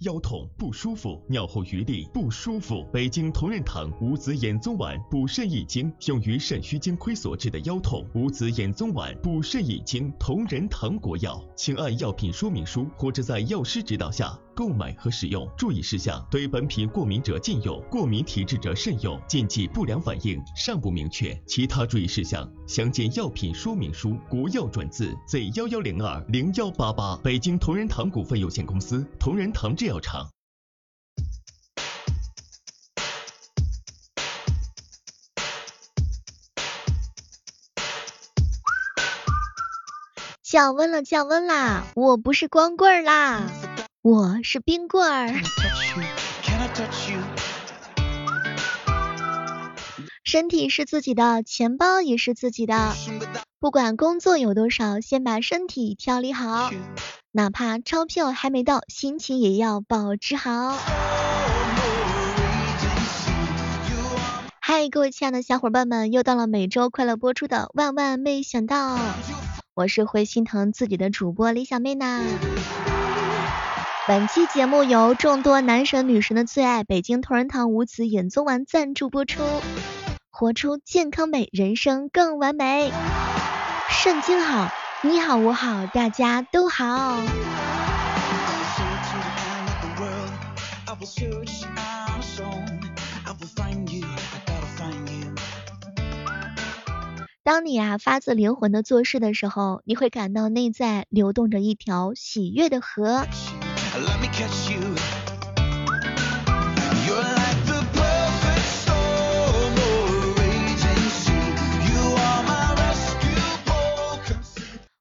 腰痛不舒服，尿后余沥不舒服。北京同仁堂五子衍宗丸补肾益精，用于肾虚精亏所致的腰痛。五子衍宗丸补肾益精，同仁堂国药，请按药品说明书或者在药师指导下购买和使用。注意事项：对本品过敏者禁用，过敏体质者慎用。禁忌不良反应尚不明确。其他注意事项详见药品说明书。国药转字 Z 幺幺零二零幺八八。北京同仁堂股份有限公司，同仁堂制药厂。降温了，降温啦！我不是光棍啦，我是冰棍儿。身体是自己的，钱包也是自己的。不管工作有多少，先把身体调理好。哪怕钞票还没到，心情也要保持好。嗨，各位亲爱的小伙伴们，又到了每周快乐播出的万万没想到，我是会心疼自己的主播李小妹呢。本期节目由众多男神女神的最爱北京同仁堂五子衍宗丸赞助播出，活出健康美，人生更完美。肾精好。你好，我好，大家都好。当你啊发自灵魂的做事的时候，你会感到内在流动着一条喜悦的河。Let me catch you.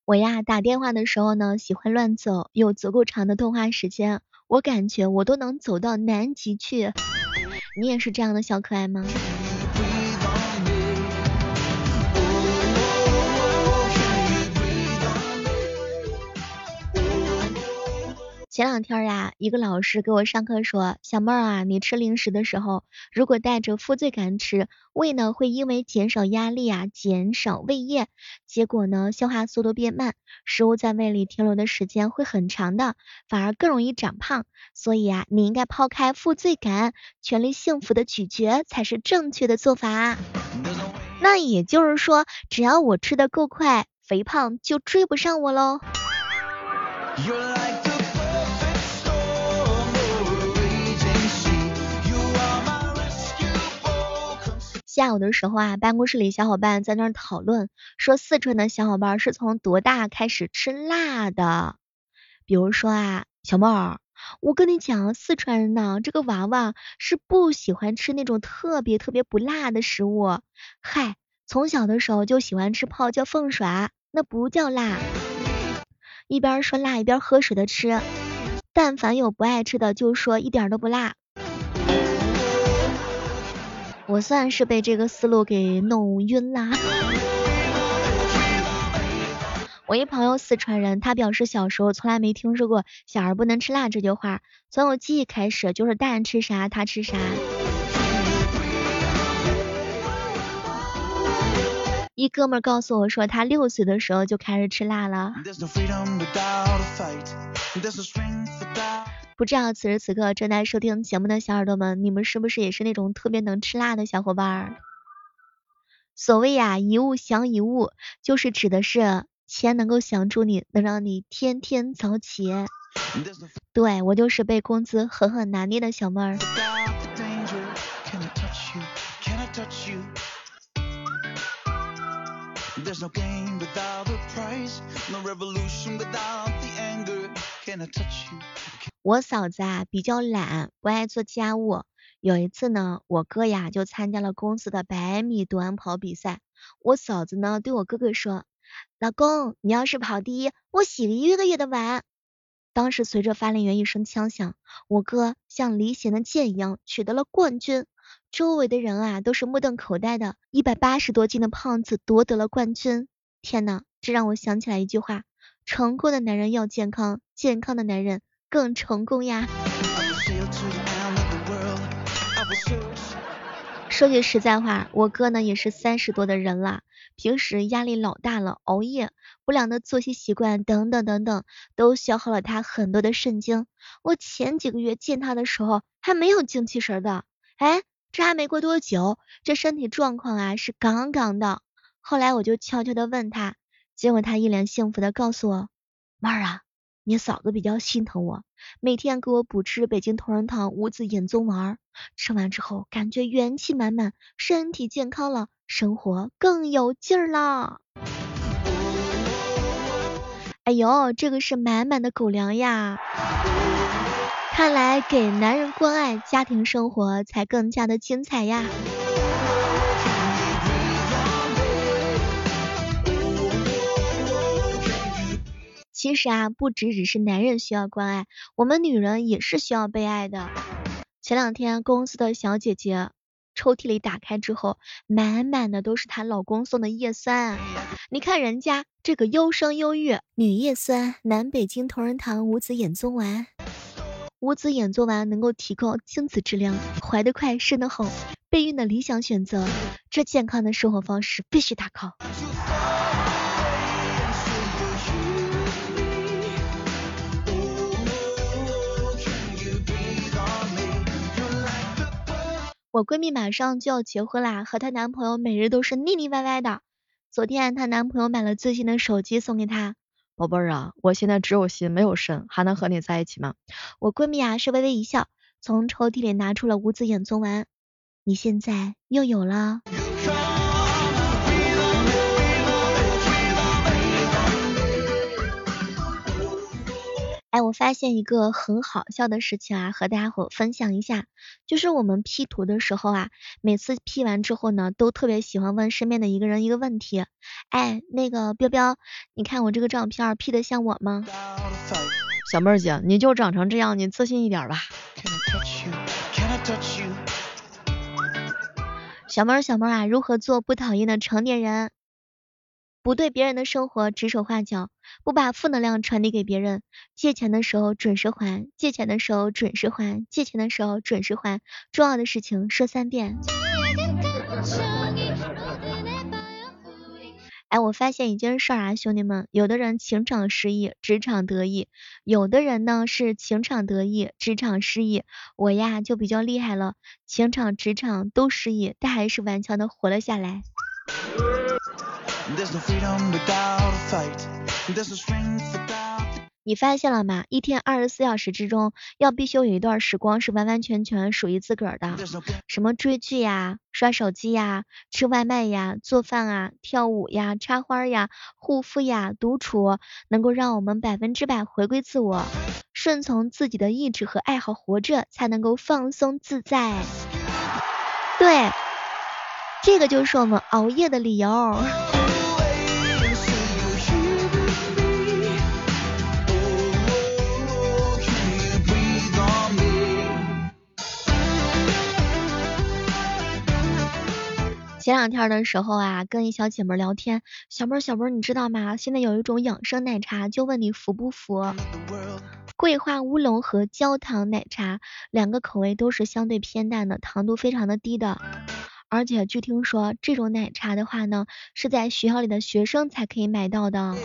我呀，打电话的时候呢，喜欢乱走，有足够长的通话时间，我感觉我都能走到南极去。你也是这样的小可爱吗？前两天呀，一个老师给我上课说，小妹儿啊，你吃零食的时候，如果带着负罪感吃，胃呢会因为减少压力啊，减少胃液，结果呢消化速度变慢，食物在胃里停留的时间会很长的，反而更容易长胖。所以啊，你应该抛开负罪感，全力幸福的咀嚼才是正确的做法。那也就是说，只要我吃的够快，肥胖就追不上我喽。下午的时候啊，办公室里小伙伴在那儿讨论，说四川的小伙伴是从多大开始吃辣的？比如说啊，小妹儿，我跟你讲，四川人呢，这个娃娃是不喜欢吃那种特别特别不辣的食物。嗨，从小的时候就喜欢吃泡椒凤爪，那不叫辣。一边说辣一边喝水的吃，但凡有不爱吃的，就说一点都不辣。我算是被这个思路给弄晕啦。我一朋友四川人，他表示小时候从来没听说过“小孩不能吃辣”这句话，从有记忆开始就是大人吃啥他吃啥。一哥们告诉我说，他六岁的时候就开始吃辣了。不知道此时此刻正在收听节目的小耳朵们，你们是不是也是那种特别能吃辣的小伙伴？所谓呀，一物降一物，就是指的是钱能够降住你，能让你天天早起。对我就是被工资狠狠拿捏的小妹儿。我嫂子啊比较懒，不爱做家务。有一次呢，我哥呀就参加了公司的百米短跑比赛。我嫂子呢对我哥哥说：“老公，你要是跑第一，我洗了一个月的碗。”当时随着发令员一声枪响，我哥像离弦的箭一样取得了冠军。周围的人啊都是目瞪口呆的，一百八十多斤的胖子夺得了冠军。天呐，这让我想起来一句话：成功的男人要健康，健康的男人。更成功呀！说句实在话，我哥呢也是三十多的人了，平时压力老大了，熬夜、不良的作息习惯等等等等，都消耗了他很多的肾精。我前几个月见他的时候还没有精气神的，哎，这还没过多久，这身体状况啊是杠杠的。后来我就悄悄的问他，结果他一脸幸福的告诉我，妹儿啊。你嫂子比较心疼我，每天给我补吃北京同仁堂五子衍宗丸，吃完之后感觉元气满满，身体健康了，生活更有劲儿了。哎呦，这个是满满的狗粮呀！看来给男人关爱，家庭生活才更加的精彩呀。其实啊，不只只是男人需要关爱，我们女人也是需要被爱的。前两天公司的小姐姐抽屉里打开之后，满满的都是她老公送的叶酸。你看人家这个优生优育女叶酸，南北京同仁堂五子衍宗丸。五子衍宗丸能够提高精子质量，怀得快，生得好，备孕的理想选择。这健康的生活方式必须打 call。我闺蜜马上就要结婚啦，和她男朋友每日都是腻腻歪歪的。昨天她男朋友买了最新的手机送给她，宝贝儿啊，我现在只有心没有肾，还能和你在一起吗？我闺蜜啊是微微一笑，从抽屉里拿出了五子衍宗丸，你现在又有了。哎，我发现一个很好笑的事情啊，和大家伙分享一下，就是我们 P 图的时候啊，每次 P 完之后呢，都特别喜欢问身边的一个人一个问题，哎，那个彪彪，你看我这个照片 P 的像我吗？小妹儿姐，你就长成这样，你自信一点吧。小妹儿小妹儿啊，如何做不讨厌的成年人？不对别人的生活指手画脚，不把负能量传递给别人。借钱的时候准时还，借钱的时候准时还，借钱的时候准时还。重要的事情说三遍。哎，我发现一件事啊，兄弟们，有的人情场失意，职场得意；有的人呢是情场得意，职场失意。我呀就比较厉害了，情场、职场都失意，但还是顽强的活了下来。你发现了吗？一天二十四小时之中，要必须有一段时光是完完全全属于自个儿的。什么追剧呀、刷手机呀、吃外卖呀、做饭啊、跳舞呀、插花呀、护肤呀、独处，能够让我们百分之百回归自我，顺从自己的意志和爱好活着，才能够放松自在。对，这个就是我们熬夜的理由。前两天的时候啊，跟一小姐妹聊天，小妹儿小妹儿，你知道吗？现在有一种养生奶茶，就问你服不服？桂花乌龙和焦糖奶茶，两个口味都是相对偏淡的，糖度非常的低的。而且据听说，这种奶茶的话呢，是在学校里的学生才可以买到的。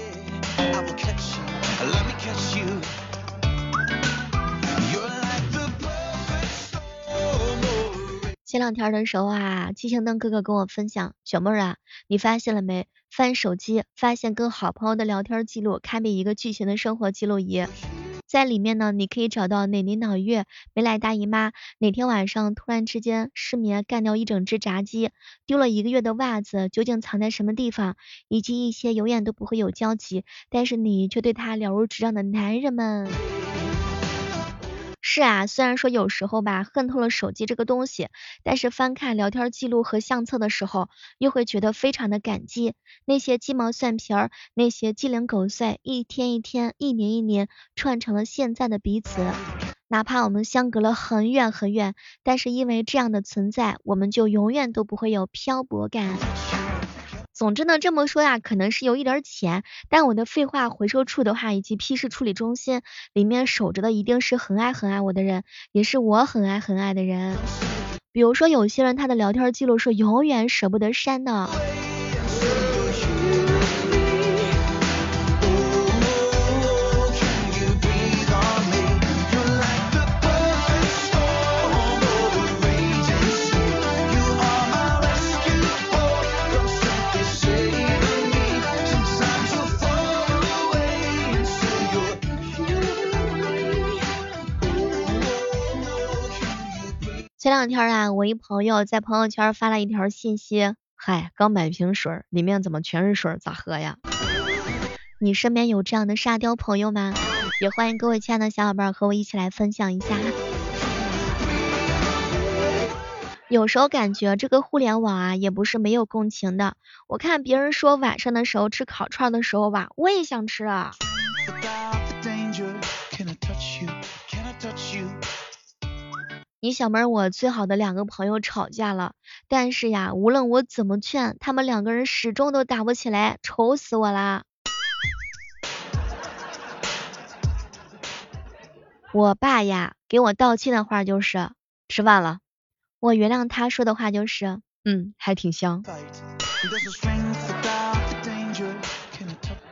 前两天的时候啊，七星灯哥哥跟我分享，小妹儿啊，你发现了没？翻手机，发现跟好朋友的聊天记录，堪比一个巨型的生活记录仪。在里面呢，你可以找到哪年哪月没来大姨妈，哪天晚上突然之间失眠干掉一整只炸鸡，丢了一个月的袜子究竟藏在什么地方，以及一些永远都不会有交集，但是你却对他了如指掌的男人们。是啊，虽然说有时候吧恨透了手机这个东西，但是翻看聊天记录和相册的时候，又会觉得非常的感激那些鸡毛蒜皮儿，那些鸡零狗碎，一天一天，一年一年串成了现在的彼此。哪怕我们相隔了很远很远，但是因为这样的存在，我们就永远都不会有漂泊感。总之呢，这么说呀，可能是有一点儿浅，但我的废话回收处的话，以及批示处理中心里面守着的，一定是很爱很爱我的人，也是我很爱很爱的人。比如说有些人他的聊天记录是永远舍不得删的。这两天啊，我一朋友在朋友圈发了一条信息，嗨，刚买瓶水，里面怎么全是水，咋喝呀？你身边有这样的沙雕朋友吗？也欢迎各位亲爱的小伙伴和我一起来分享一下。有时候感觉这个互联网啊，也不是没有共情的。我看别人说晚上的时候吃烤串的时候吧，我也想吃啊。你小妹儿，我最好的两个朋友吵架了，但是呀，无论我怎么劝，他们两个人始终都打不起来，愁死我啦。我爸呀，给我道歉的话就是吃饭了，我原谅他说的话就是嗯，还挺香。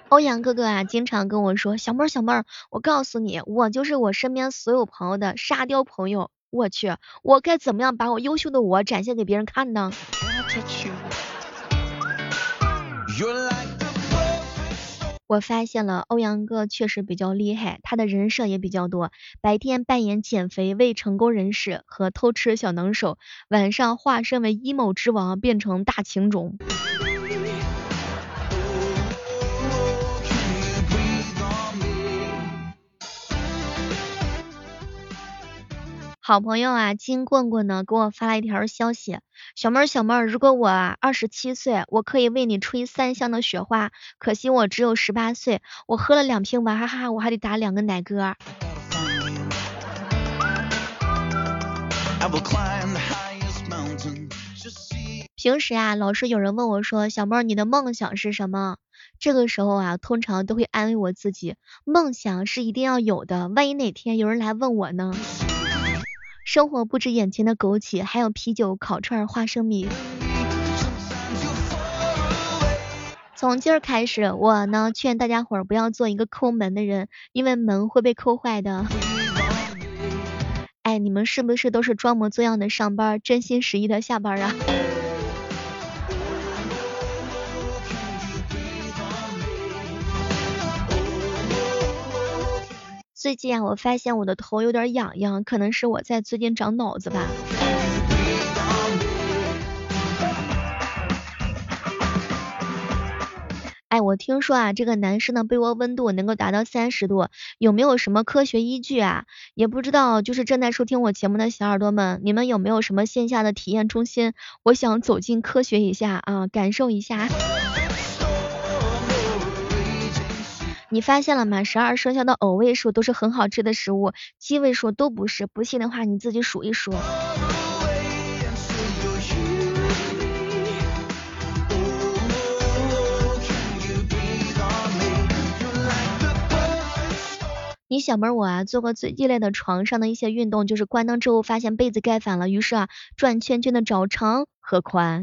欧阳哥哥啊，经常跟我说，小妹儿小妹儿，我告诉你，我就是我身边所有朋友的沙雕朋友。我去，我该怎么样把我优秀的我展现给别人看呢？我发现了欧阳哥确实比较厉害，他的人设也比较多，白天扮演减肥未成功人士和偷吃小能手，晚上化身为 emo 之王变成大情种。好朋友啊，金棍棍呢给我发了一条消息，小妹儿小妹儿，如果我二十七岁，我可以为你吹三箱的雪花，可惜我只有十八岁，我喝了两瓶娃哈哈，我还得打两个奶嗝。平时啊，老是有人问我说，小妹儿你的梦想是什么？这个时候啊，通常都会安慰我自己，梦想是一定要有的，万一哪天有人来问我呢？生活不止眼前的枸杞，还有啤酒、烤串、花生米。从今儿开始，我呢劝大家伙儿不要做一个抠门的人，因为门会被抠坏的。哎，你们是不是都是装模作样的上班，真心实意的下班啊？最近啊，我发现我的头有点痒痒，可能是我在最近长脑子吧。哎，我听说啊，这个男生的被窝温度能够达到三十度，有没有什么科学依据啊？也不知道，就是正在收听我节目的小耳朵们，你们有没有什么线下的体验中心？我想走进科学一下啊，感受一下。你发现了吗？十二生肖的偶位数都是很好吃的食物，奇位数都不是。不信的话，你自己数一数。你小妹我啊，做过最激烈的床上的一些运动，就是关灯之后发现被子盖反了，于是啊，转圈圈的找长和宽。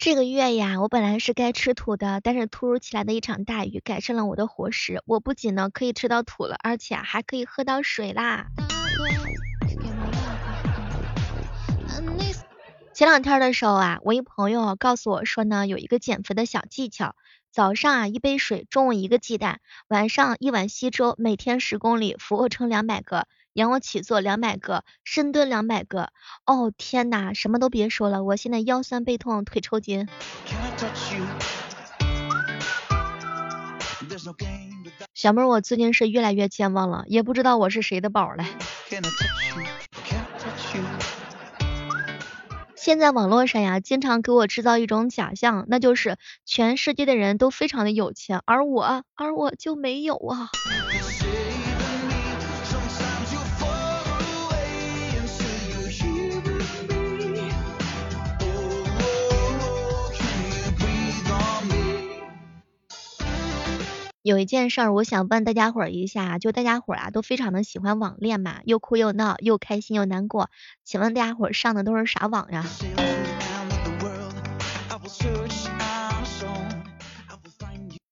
这个月呀，我本来是该吃土的，但是突如其来的一场大雨改善了我的伙食，我不仅呢可以吃到土了，而且还可以喝到水啦。前两天的时候啊，我一朋友告诉我说呢，有一个减肥的小技巧，早上啊一杯水，中午一个鸡蛋，晚上一碗稀粥，每天十公里，俯卧撑两百个。仰卧起坐两百个，深蹲两百个。哦天哪，什么都别说了，我现在腰酸背痛，腿抽筋。小妹儿，我最近是越来越健忘了，也不知道我是谁的宝了。现在网络上呀，经常给我制造一种假象，那就是全世界的人都非常的有钱，而我，而我就没有啊。有一件事儿，我想问大家伙儿一下，就大家伙儿啊都非常的喜欢网恋嘛，又哭又闹，又开心又难过，请问大家伙儿上的都是啥网呀？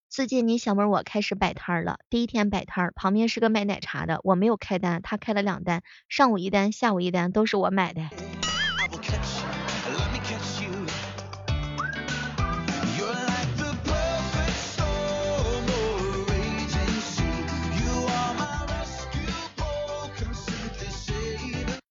最近你小妹我开始摆摊儿了，第一天摆摊儿，旁边是个卖奶茶的，我没有开单，他开了两单，上午一单，下午一单，都是我买的。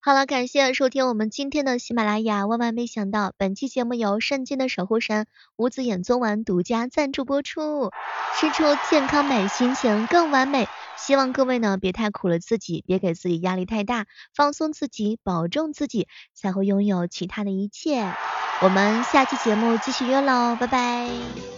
好了，感谢收听我们今天的喜马拉雅。万万没想到，本期节目由圣经的守护神五子衍宗丸独家赞助播出。吃出健康美，心情更完美。希望各位呢别太苦了自己，别给自己压力太大，放松自己，保重自己，才会拥有其他的一切。我们下期节目继续约喽，拜拜。